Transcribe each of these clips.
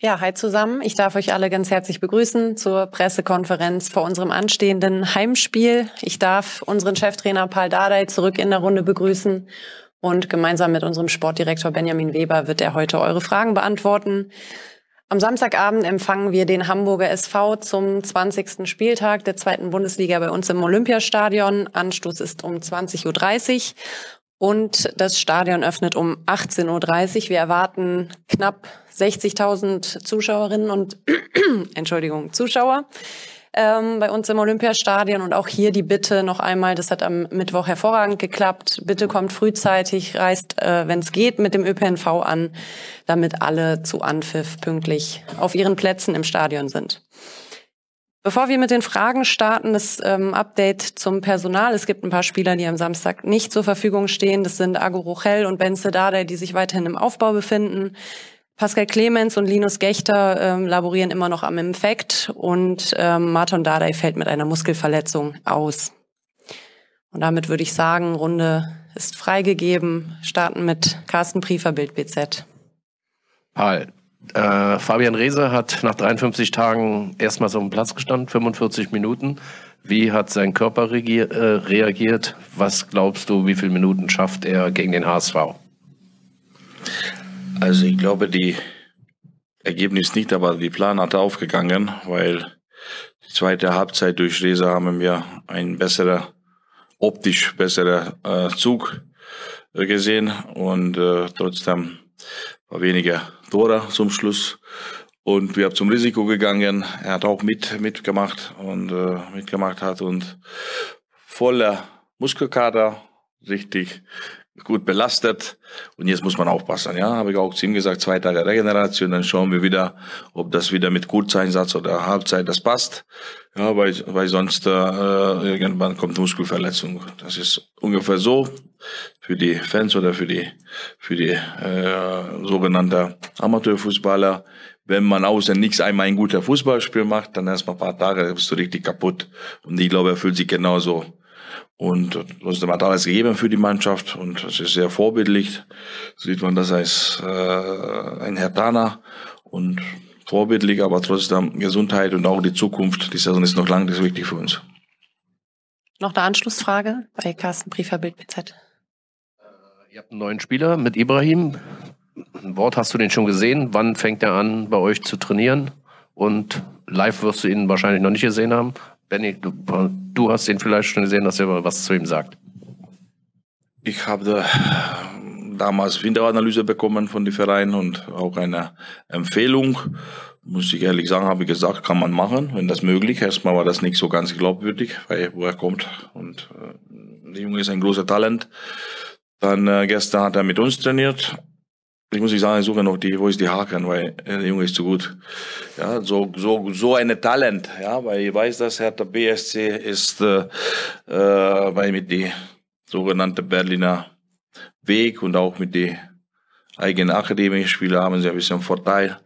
Ja, hi zusammen. Ich darf euch alle ganz herzlich begrüßen zur Pressekonferenz vor unserem anstehenden Heimspiel. Ich darf unseren Cheftrainer Paul Dardai zurück in der Runde begrüßen und gemeinsam mit unserem Sportdirektor Benjamin Weber wird er heute eure Fragen beantworten. Am Samstagabend empfangen wir den Hamburger SV zum 20. Spieltag der zweiten Bundesliga bei uns im Olympiastadion. Anstoß ist um 20.30 Uhr und das Stadion öffnet um 18.30 Uhr. Wir erwarten knapp 60.000 Zuschauerinnen und Entschuldigung, Zuschauer ähm, bei uns im Olympiastadion. Und auch hier die Bitte noch einmal, das hat am Mittwoch hervorragend geklappt, bitte kommt frühzeitig, reist, äh, wenn es geht, mit dem ÖPNV an, damit alle zu Anpfiff pünktlich auf ihren Plätzen im Stadion sind. Bevor wir mit den Fragen starten, das ähm, Update zum Personal. Es gibt ein paar Spieler, die am Samstag nicht zur Verfügung stehen. Das sind Ago Rochel und Ben Sedade, die sich weiterhin im Aufbau befinden. Pascal Clemens und Linus Gechter ähm, laborieren immer noch am Infekt und ähm, Martin Dardai fällt mit einer Muskelverletzung aus. Und damit würde ich sagen, Runde ist freigegeben. Starten mit Carsten Priefer, Bild BZ. Paul, äh, Fabian Reese hat nach 53 Tagen erstmal so dem Platz gestanden, 45 Minuten. Wie hat sein Körper äh, reagiert? Was glaubst du, wie viele Minuten schafft er gegen den HSV? Also ich glaube, die Ergebnis nicht, aber die Plan hat aufgegangen, weil die zweite Halbzeit durch Reza haben wir ein besserer, optisch besserer äh, Zug gesehen und äh, trotzdem war weniger Tore zum Schluss. Und wir haben zum Risiko gegangen. Er hat auch mit, mitgemacht und äh, mitgemacht hat und voller Muskelkater, richtig gut belastet. Und jetzt muss man aufpassen, ja. Habe ich auch zu ihm gesagt, zwei Tage Regeneration, dann schauen wir wieder, ob das wieder mit Kurzeinsatz oder Halbzeit das passt. Ja, weil, weil sonst äh, irgendwann kommt Muskelverletzung. Das ist ungefähr so für die Fans oder für die für die äh, sogenannte Amateurfußballer. Wenn man außen nichts einmal ein guter Fußballspiel macht, dann erst mal ein paar Tage bist du richtig kaputt. Und ich glaube, er fühlt sich genauso und trotzdem hat alles gegeben für die Mannschaft und es ist sehr vorbildlich. Sieht man das als äh, ein Hertaner und vorbildlich, aber trotzdem Gesundheit und auch die Zukunft. Die Saison ist noch lang, das ist wichtig für uns. Noch eine Anschlussfrage bei Carsten Briefer, Bild BZ. Ihr habt einen neuen Spieler mit Ibrahim. Ein Wort hast du den schon gesehen? Wann fängt er an, bei euch zu trainieren? Und live wirst du ihn wahrscheinlich noch nicht gesehen haben. Benny, du, du hast ihn vielleicht schon gesehen, dass er was zu ihm sagt. Ich habe damals Winteranalyse bekommen von den Vereinen und auch eine Empfehlung. Muss ich ehrlich sagen, habe ich gesagt, kann man machen, wenn das möglich. Erstmal war das nicht so ganz glaubwürdig, weil wo er kommt. Und äh, der Junge ist ein großer Talent. Dann äh, gestern hat er mit uns trainiert ich muss nicht sagen, ich suche noch die, wo ist die Haken, weil der Junge ist zu gut. Ja, so, so, so eine Talent, ja, weil ich weiß, dass Hertha BSC ist, äh, äh, weil mit die sogenannte Berliner Weg und auch mit die eigenen Akademie-Spieler haben sie ein bisschen Vorteil.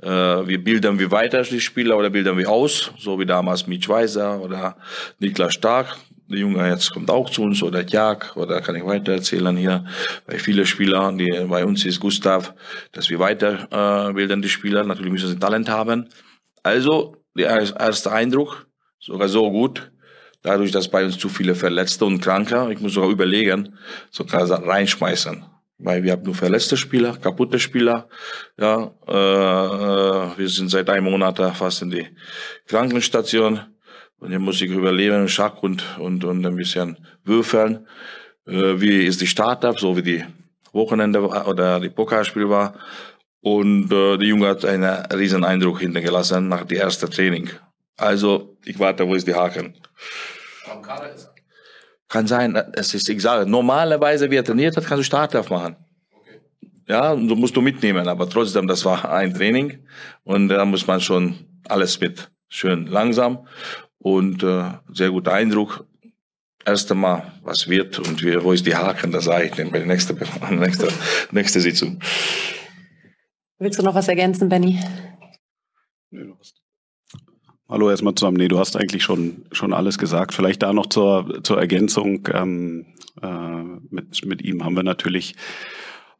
Äh, wir bilden wie weiter die Spieler oder bilden wir aus, so wie damals Mitch Weiser oder Niklas Stark der Junge jetzt kommt auch zu uns oder Jag oder kann ich weiter erzählen hier bei viele Spieler, die bei uns ist Gustav, dass wir weiter äh, bilden die Spieler. Natürlich müssen sie Talent haben. Also der erste Eindruck sogar so gut, dadurch, dass bei uns zu viele Verletzte und Kranke, ich muss sogar überlegen, sogar reinschmeißen. Weil wir haben nur verletzte Spieler, kaputte Spieler. Ja, äh, äh wir sind seit einem Monat fast in die Krankenstation. Und hier muss ich überleben, Schach und, und, und ein bisschen würfeln. Äh, wie ist die Startup, so wie die Wochenende oder die Pokerspiel war. Und äh, der Junge hat einen riesen Eindruck hintergelassen nach dem ersten Training. Also, ich warte, wo ist die Haken? Kann sein, es ist, ich sage, normalerweise, wie er trainiert hat, kannst du Startup machen. Okay. Ja, und du musst du mitnehmen, aber trotzdem, das war ein Training und da muss man schon alles mit. Schön langsam und äh, sehr guter Eindruck. Erst einmal, was wird und wie, wo ist die Haken, das sage ich dann bei der nächsten, nächsten, nächsten Sitzung. Willst du noch was ergänzen, Benny? Hallo erstmal zusammen. Nee, du hast eigentlich schon, schon alles gesagt. Vielleicht da noch zur, zur Ergänzung. Ähm, äh, mit, mit ihm haben wir natürlich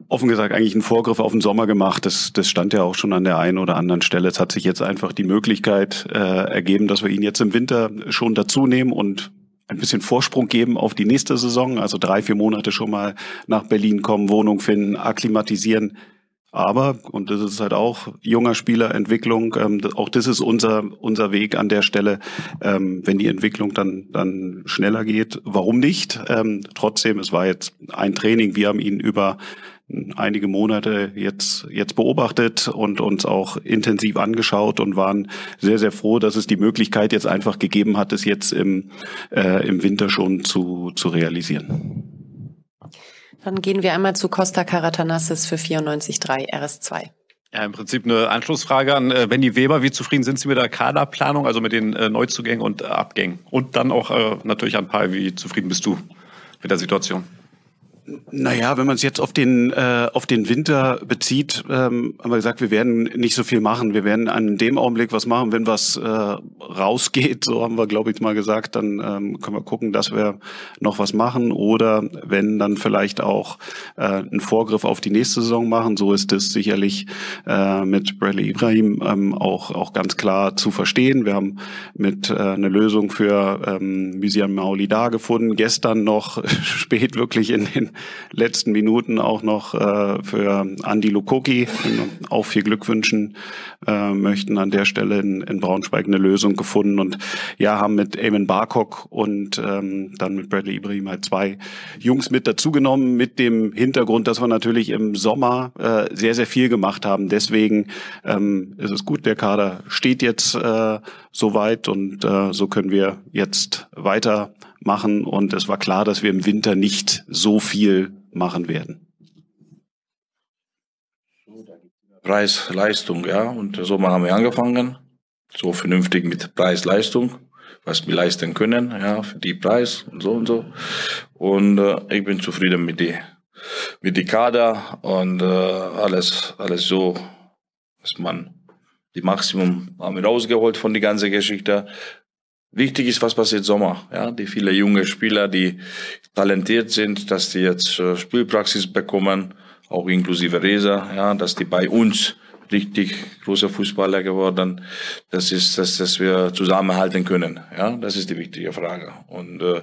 offen gesagt eigentlich einen Vorgriff auf den Sommer gemacht. Das, das stand ja auch schon an der einen oder anderen Stelle. Es hat sich jetzt einfach die Möglichkeit äh, ergeben, dass wir ihn jetzt im Winter schon dazu nehmen und ein bisschen Vorsprung geben auf die nächste Saison. Also drei, vier Monate schon mal nach Berlin kommen, Wohnung finden, akklimatisieren. Aber, und das ist halt auch junger Spielerentwicklung, ähm, auch das ist unser, unser Weg an der Stelle, ähm, wenn die Entwicklung dann, dann schneller geht. Warum nicht? Ähm, trotzdem, es war jetzt ein Training, wir haben ihn über einige Monate jetzt, jetzt beobachtet und uns auch intensiv angeschaut und waren sehr, sehr froh, dass es die Möglichkeit jetzt einfach gegeben hat, es jetzt im, äh, im Winter schon zu, zu realisieren. Dann gehen wir einmal zu Costa Karatanassis für 94.3 RS2. Ja, im Prinzip eine Anschlussfrage an äh, Wendy Weber. Wie zufrieden sind Sie mit der Kaderplanung, also mit den äh, Neuzugängen und Abgängen? Und dann auch äh, natürlich an Paul, wie zufrieden bist du mit der Situation? Naja, wenn man es jetzt auf den äh, auf den Winter bezieht, ähm, haben wir gesagt, wir werden nicht so viel machen. Wir werden an dem Augenblick was machen, wenn was äh, rausgeht. So haben wir, glaube ich, mal gesagt. Dann ähm, können wir gucken, dass wir noch was machen oder wenn dann vielleicht auch äh, einen Vorgriff auf die nächste Saison machen. So ist es sicherlich äh, mit Bradley Ibrahim ähm, auch auch ganz klar zu verstehen. Wir haben mit äh, eine Lösung für ähm, Mysian Maolida gefunden. Gestern noch spät wirklich in den letzten Minuten auch noch äh, für Andy Lukoki auch viel Glück wünschen äh, möchten. An der Stelle in, in Braunschweig eine Lösung gefunden und ja, haben mit Eamon Barcock und ähm, dann mit Bradley Ibrahim halt zwei Jungs mit dazugenommen, mit dem Hintergrund, dass wir natürlich im Sommer äh, sehr, sehr viel gemacht haben. Deswegen ähm, ist es gut, der Kader steht jetzt äh, soweit und äh, so können wir jetzt weiter machen. Und es war klar, dass wir im Winter nicht so viel machen werden. Preis, Leistung, ja. Und so haben wir angefangen. So vernünftig mit Preis, Leistung. Was wir leisten können, ja, für die Preis und so und so. Und äh, ich bin zufrieden mit die, mit die Kader und äh, alles, alles so, was man, die Maximum haben wir rausgeholt von die ganze Geschichte. Wichtig ist, was passiert Sommer. Ja, die viele junge Spieler, die talentiert sind, dass die jetzt äh, Spielpraxis bekommen, auch inklusive Resa, ja, dass die bei uns richtig große Fußballer geworden. Das ist, dass, dass wir zusammenhalten können. Ja, das ist die wichtige Frage. Und, äh,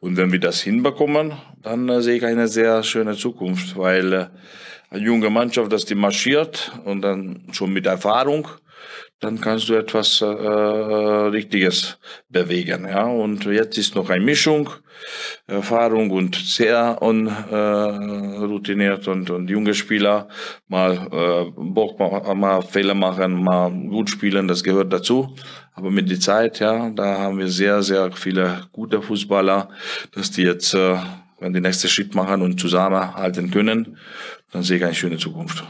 und wenn wir das hinbekommen, dann äh, sehe ich eine sehr schöne Zukunft, weil äh, eine junge Mannschaft, dass die marschiert und dann schon mit Erfahrung, dann kannst du etwas äh, Richtiges bewegen. Ja? Und jetzt ist noch eine Mischung, Erfahrung und sehr unroutiniert äh, und, und junge Spieler. Mal äh, Bock, mal, mal Fehler machen, mal gut spielen, das gehört dazu. Aber mit der Zeit, ja, da haben wir sehr, sehr viele gute Fußballer, dass die jetzt, äh, wenn die nächste Schritt machen und zusammenhalten können, dann sehe ich eine schöne Zukunft.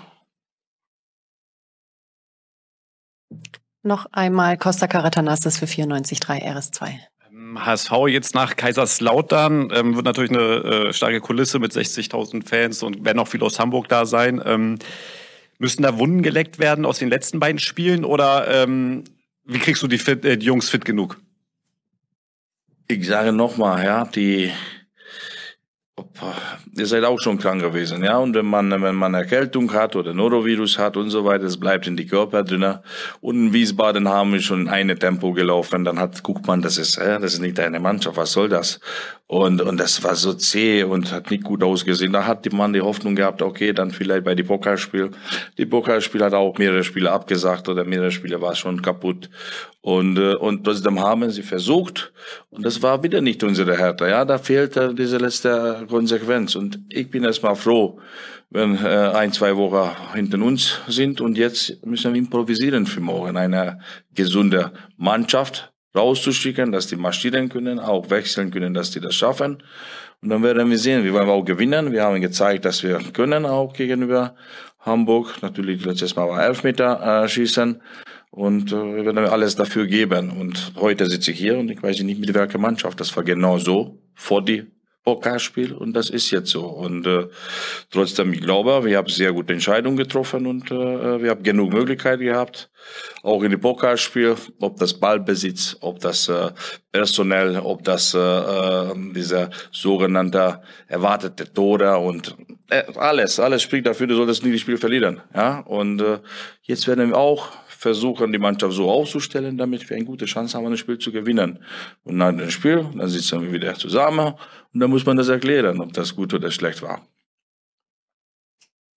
Noch einmal Costa Caratanassis für 94,3 RS2. HSV jetzt nach Kaiserslautern ähm, wird natürlich eine äh, starke Kulisse mit 60.000 Fans und werden auch viele aus Hamburg da sein. Ähm, müssen da Wunden geleckt werden aus den letzten beiden Spielen oder ähm, wie kriegst du die, fit, äh, die Jungs fit genug? Ich sage nochmal, ja, die ihr seid auch schon krank gewesen, ja. Und wenn man, wenn man Erkältung hat oder Norovirus hat und so weiter, es bleibt in die Körper drin. Und in Wiesbaden haben wir schon eine Tempo gelaufen, dann hat, guckt man, das ist, äh, das ist nicht deine Mannschaft, was soll das? Und, und das war so zäh und hat nicht gut ausgesehen. Da hat man die Hoffnung gehabt, okay, dann vielleicht bei die Pokalspiel. Die Pokalspiel hat auch mehrere Spiele abgesagt oder mehrere Spiele war schon kaputt. Und, äh, und trotzdem haben sie versucht. Und das war wieder nicht unsere Härte. Ja, da fehlt diese letzte Konsequenz. Und ich bin erstmal froh, wenn äh, ein, zwei Wochen hinter uns sind. Und jetzt müssen wir improvisieren für morgen. Eine gesunde Mannschaft rauszuschicken, dass die marschieren können, auch wechseln können, dass die das schaffen. Und dann werden wir sehen, wir wollen auch gewinnen. Wir haben gezeigt, dass wir können auch gegenüber Hamburg. Natürlich letztes Mal war Elfmeter äh, schießen. Und äh, wir werden alles dafür geben. Und heute sitze ich hier und ich weiß nicht mit welcher Mannschaft. Das war genau so vor die Pokalspiel und das ist jetzt so. Und äh, trotzdem, ich glaube, wir haben sehr gute Entscheidungen getroffen und äh, wir haben genug Möglichkeiten gehabt, auch in die Pokalspiel, ob das Ballbesitz, ob das äh, personell, ob das äh, äh, dieser sogenannte erwartete Tore und äh, alles, alles spricht dafür, du solltest nie das Spiel verlieren. Ja, und äh, jetzt werden wir auch versuchen, die Mannschaft so aufzustellen, damit wir eine gute Chance haben, ein Spiel zu gewinnen. Und nach dem Spiel, dann sitzen wir wieder zusammen und dann muss man das erklären, ob das gut oder schlecht war.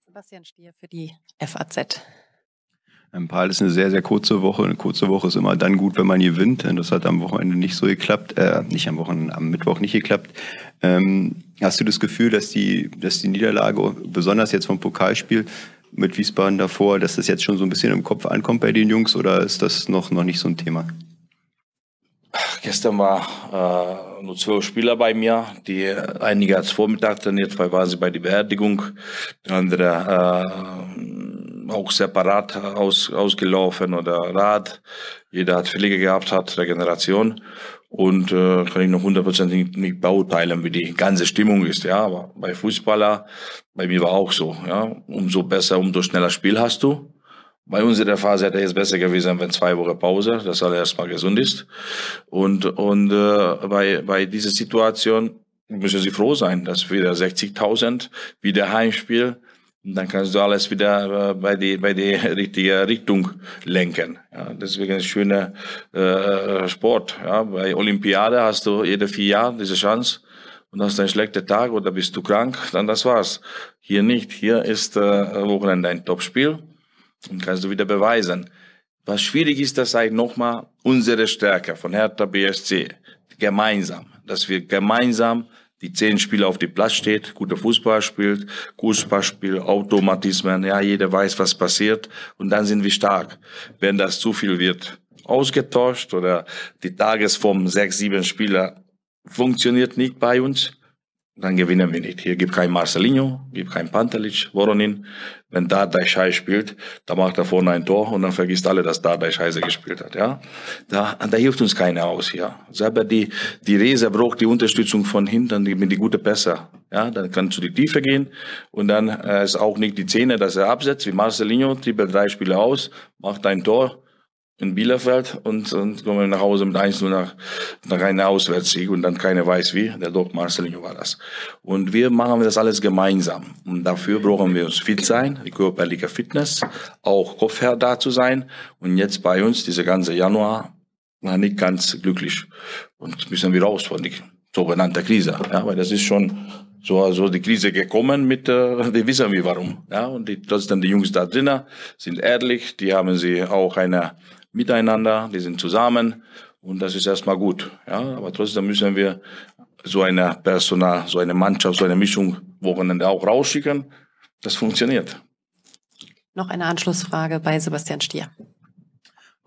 Sebastian Stier für die FAZ. Ein Paar ist eine sehr, sehr kurze Woche. Eine kurze Woche ist immer dann gut, wenn man gewinnt. Das hat am Wochenende nicht so geklappt, äh, nicht am Wochenende, am Mittwoch nicht geklappt. Ähm, hast du das Gefühl, dass die, dass die Niederlage, besonders jetzt vom Pokalspiel, mit Wiesbaden davor, dass das jetzt schon so ein bisschen im Kopf ankommt bei den Jungs oder ist das noch, noch nicht so ein Thema? Gestern war äh, nur zwölf Spieler bei mir, die einige als Vormittag trainiert, weil waren sie bei der Beerdigung, der andere äh, auch separat aus, ausgelaufen oder Rad. Jeder hat Pflege gehabt, hat Regeneration und äh, kann ich noch hundertprozentig nicht beurteilen, wie die ganze Stimmung ist. Ja, aber bei Fußballer, bei mir war auch so. Ja, umso besser, umso schneller Spiel hast du. Bei uns in der Phase hätte es besser gewesen, wenn zwei Wochen Pause, dass alle erstmal gesund ist. Und und äh, bei bei dieser Situation müssen sie froh sein, dass wieder 60.000 wieder Heimspiel dann kannst du alles wieder äh, bei die bei die richtige Richtung lenken. Ja, deswegen ist schöner äh, Sport. Ja, bei Olympiade hast du jede vier Jahre diese Chance und hast einen schlechten Tag oder bist du krank, dann das war's. Hier nicht. Hier ist äh, Wochenende ein Topspiel und kannst du wieder beweisen. Was schwierig ist, das sei nochmal unsere Stärke von Hertha BSC gemeinsam, dass wir gemeinsam die zehn Spieler auf dem Platz steht, guter Fußball spielt, Fußballspiel, Automatismen, ja, jeder weiß, was passiert und dann sind wir stark. Wenn das zu viel wird, ausgetauscht oder die Tagesform sechs, sieben Spieler funktioniert nicht bei uns, dann gewinnen wir nicht. Hier gibt kein Marcelinho, gibt kein Pantelic, Voronin. Wenn Dardai Schei spielt, da macht er vorne ein Tor und dann vergisst alle, dass Dardai Scheiße gespielt hat, ja. Da, da hilft uns keiner aus hier. Selber die, die Rese braucht die Unterstützung von hinten, die, mit die gute Pässe. Ja, dann kannst du die Tiefe gehen und dann äh, ist auch nicht die Zähne, dass er absetzt, wie Marcelinho, trippelt drei Spiele aus, macht ein Tor in Bielefeld und, und kommen wir nach Hause mit 1 nach, nach einem Auswärtssieg und dann keiner weiß wie. Der Doc Marcelinho war das. Und wir machen das alles gemeinsam. Und dafür brauchen wir uns fit sein, die körperliche Fitness, auch Kopfherr da zu sein. Und jetzt bei uns, diese ganze Januar, war nicht ganz glücklich. Und müssen wir raus von der sogenannten Krise. Ja, weil das ist schon so also die Krise gekommen mit, äh, die wissen wir warum. Ja, und die, trotzdem die Jungs da drinnen sind ehrlich, die haben sie auch eine miteinander, die sind zusammen und das ist erstmal gut. Ja, aber trotzdem müssen wir so eine Personal, so eine Mannschaft, so eine Mischung Wochenende auch rausschicken. Das funktioniert. Noch eine Anschlussfrage bei Sebastian Stier.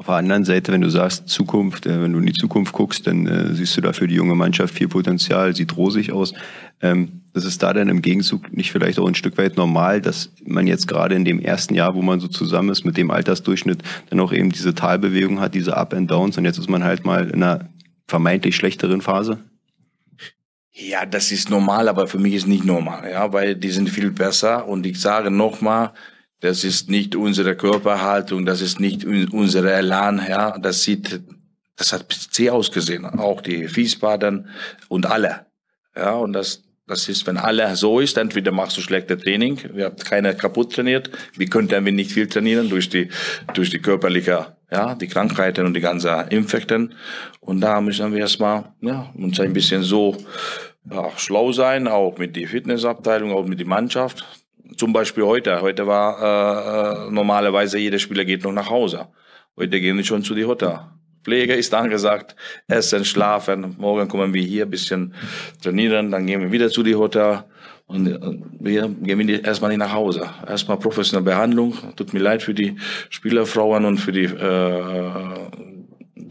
Auf der anderen Seite, wenn du sagst Zukunft, äh, wenn du in die Zukunft guckst, dann äh, siehst du da für die junge Mannschaft viel Potenzial, sieht rosig aus. Ähm, das ist da dann im Gegenzug nicht vielleicht auch ein Stück weit normal, dass man jetzt gerade in dem ersten Jahr, wo man so zusammen ist, mit dem Altersdurchschnitt, dann auch eben diese Talbewegung hat, diese Up and Downs und jetzt ist man halt mal in einer vermeintlich schlechteren Phase? Ja, das ist normal, aber für mich ist nicht normal, ja, weil die sind viel besser und ich sage nochmal, das ist nicht unsere Körperhaltung, das ist nicht unsere Elan, ja. Das sieht, das hat zäh ausgesehen. Auch die Wiesbaden und alle. Ja, und das, das ist, wenn alle so ist, entweder machst du schlechte Training, wir haben keiner kaputt trainiert, wie könnten wir nicht viel trainieren durch die, durch die körperliche, ja, die Krankheiten und die ganzen Infekten. Und da müssen wir erstmal, ja, uns ein bisschen so, ja, schlau sein, auch mit die Fitnessabteilung, auch mit die Mannschaft, zum Beispiel heute. Heute war äh, äh, normalerweise jeder Spieler geht noch nach Hause. Heute gehen wir schon zu die Hotel. Pflege ist angesagt, essen, schlafen. Morgen kommen wir hier ein bisschen trainieren, dann gehen wir wieder zu die Hotel und äh, wir gehen erstmal nicht nach Hause. Erstmal professionelle Behandlung. Tut mir leid für die Spielerfrauen und für die äh,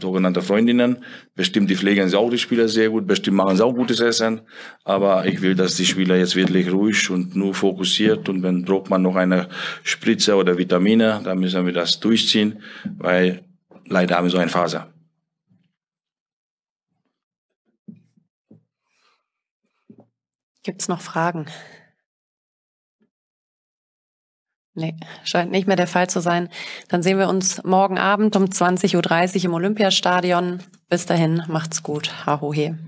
sogenannte Freundinnen. Bestimmt die pflegen sie auch die Spieler sehr gut, bestimmt machen sie auch gutes Essen. Aber ich will, dass die Spieler jetzt wirklich ruhig und nur fokussiert und wenn braucht man noch eine Spritze oder Vitamine, dann müssen wir das durchziehen, weil leider haben wir so eine Phase. Gibt's noch Fragen? Nee, scheint nicht mehr der Fall zu sein. Dann sehen wir uns morgen Abend um 20.30 Uhr im Olympiastadion. Bis dahin, macht's gut. Hahohe.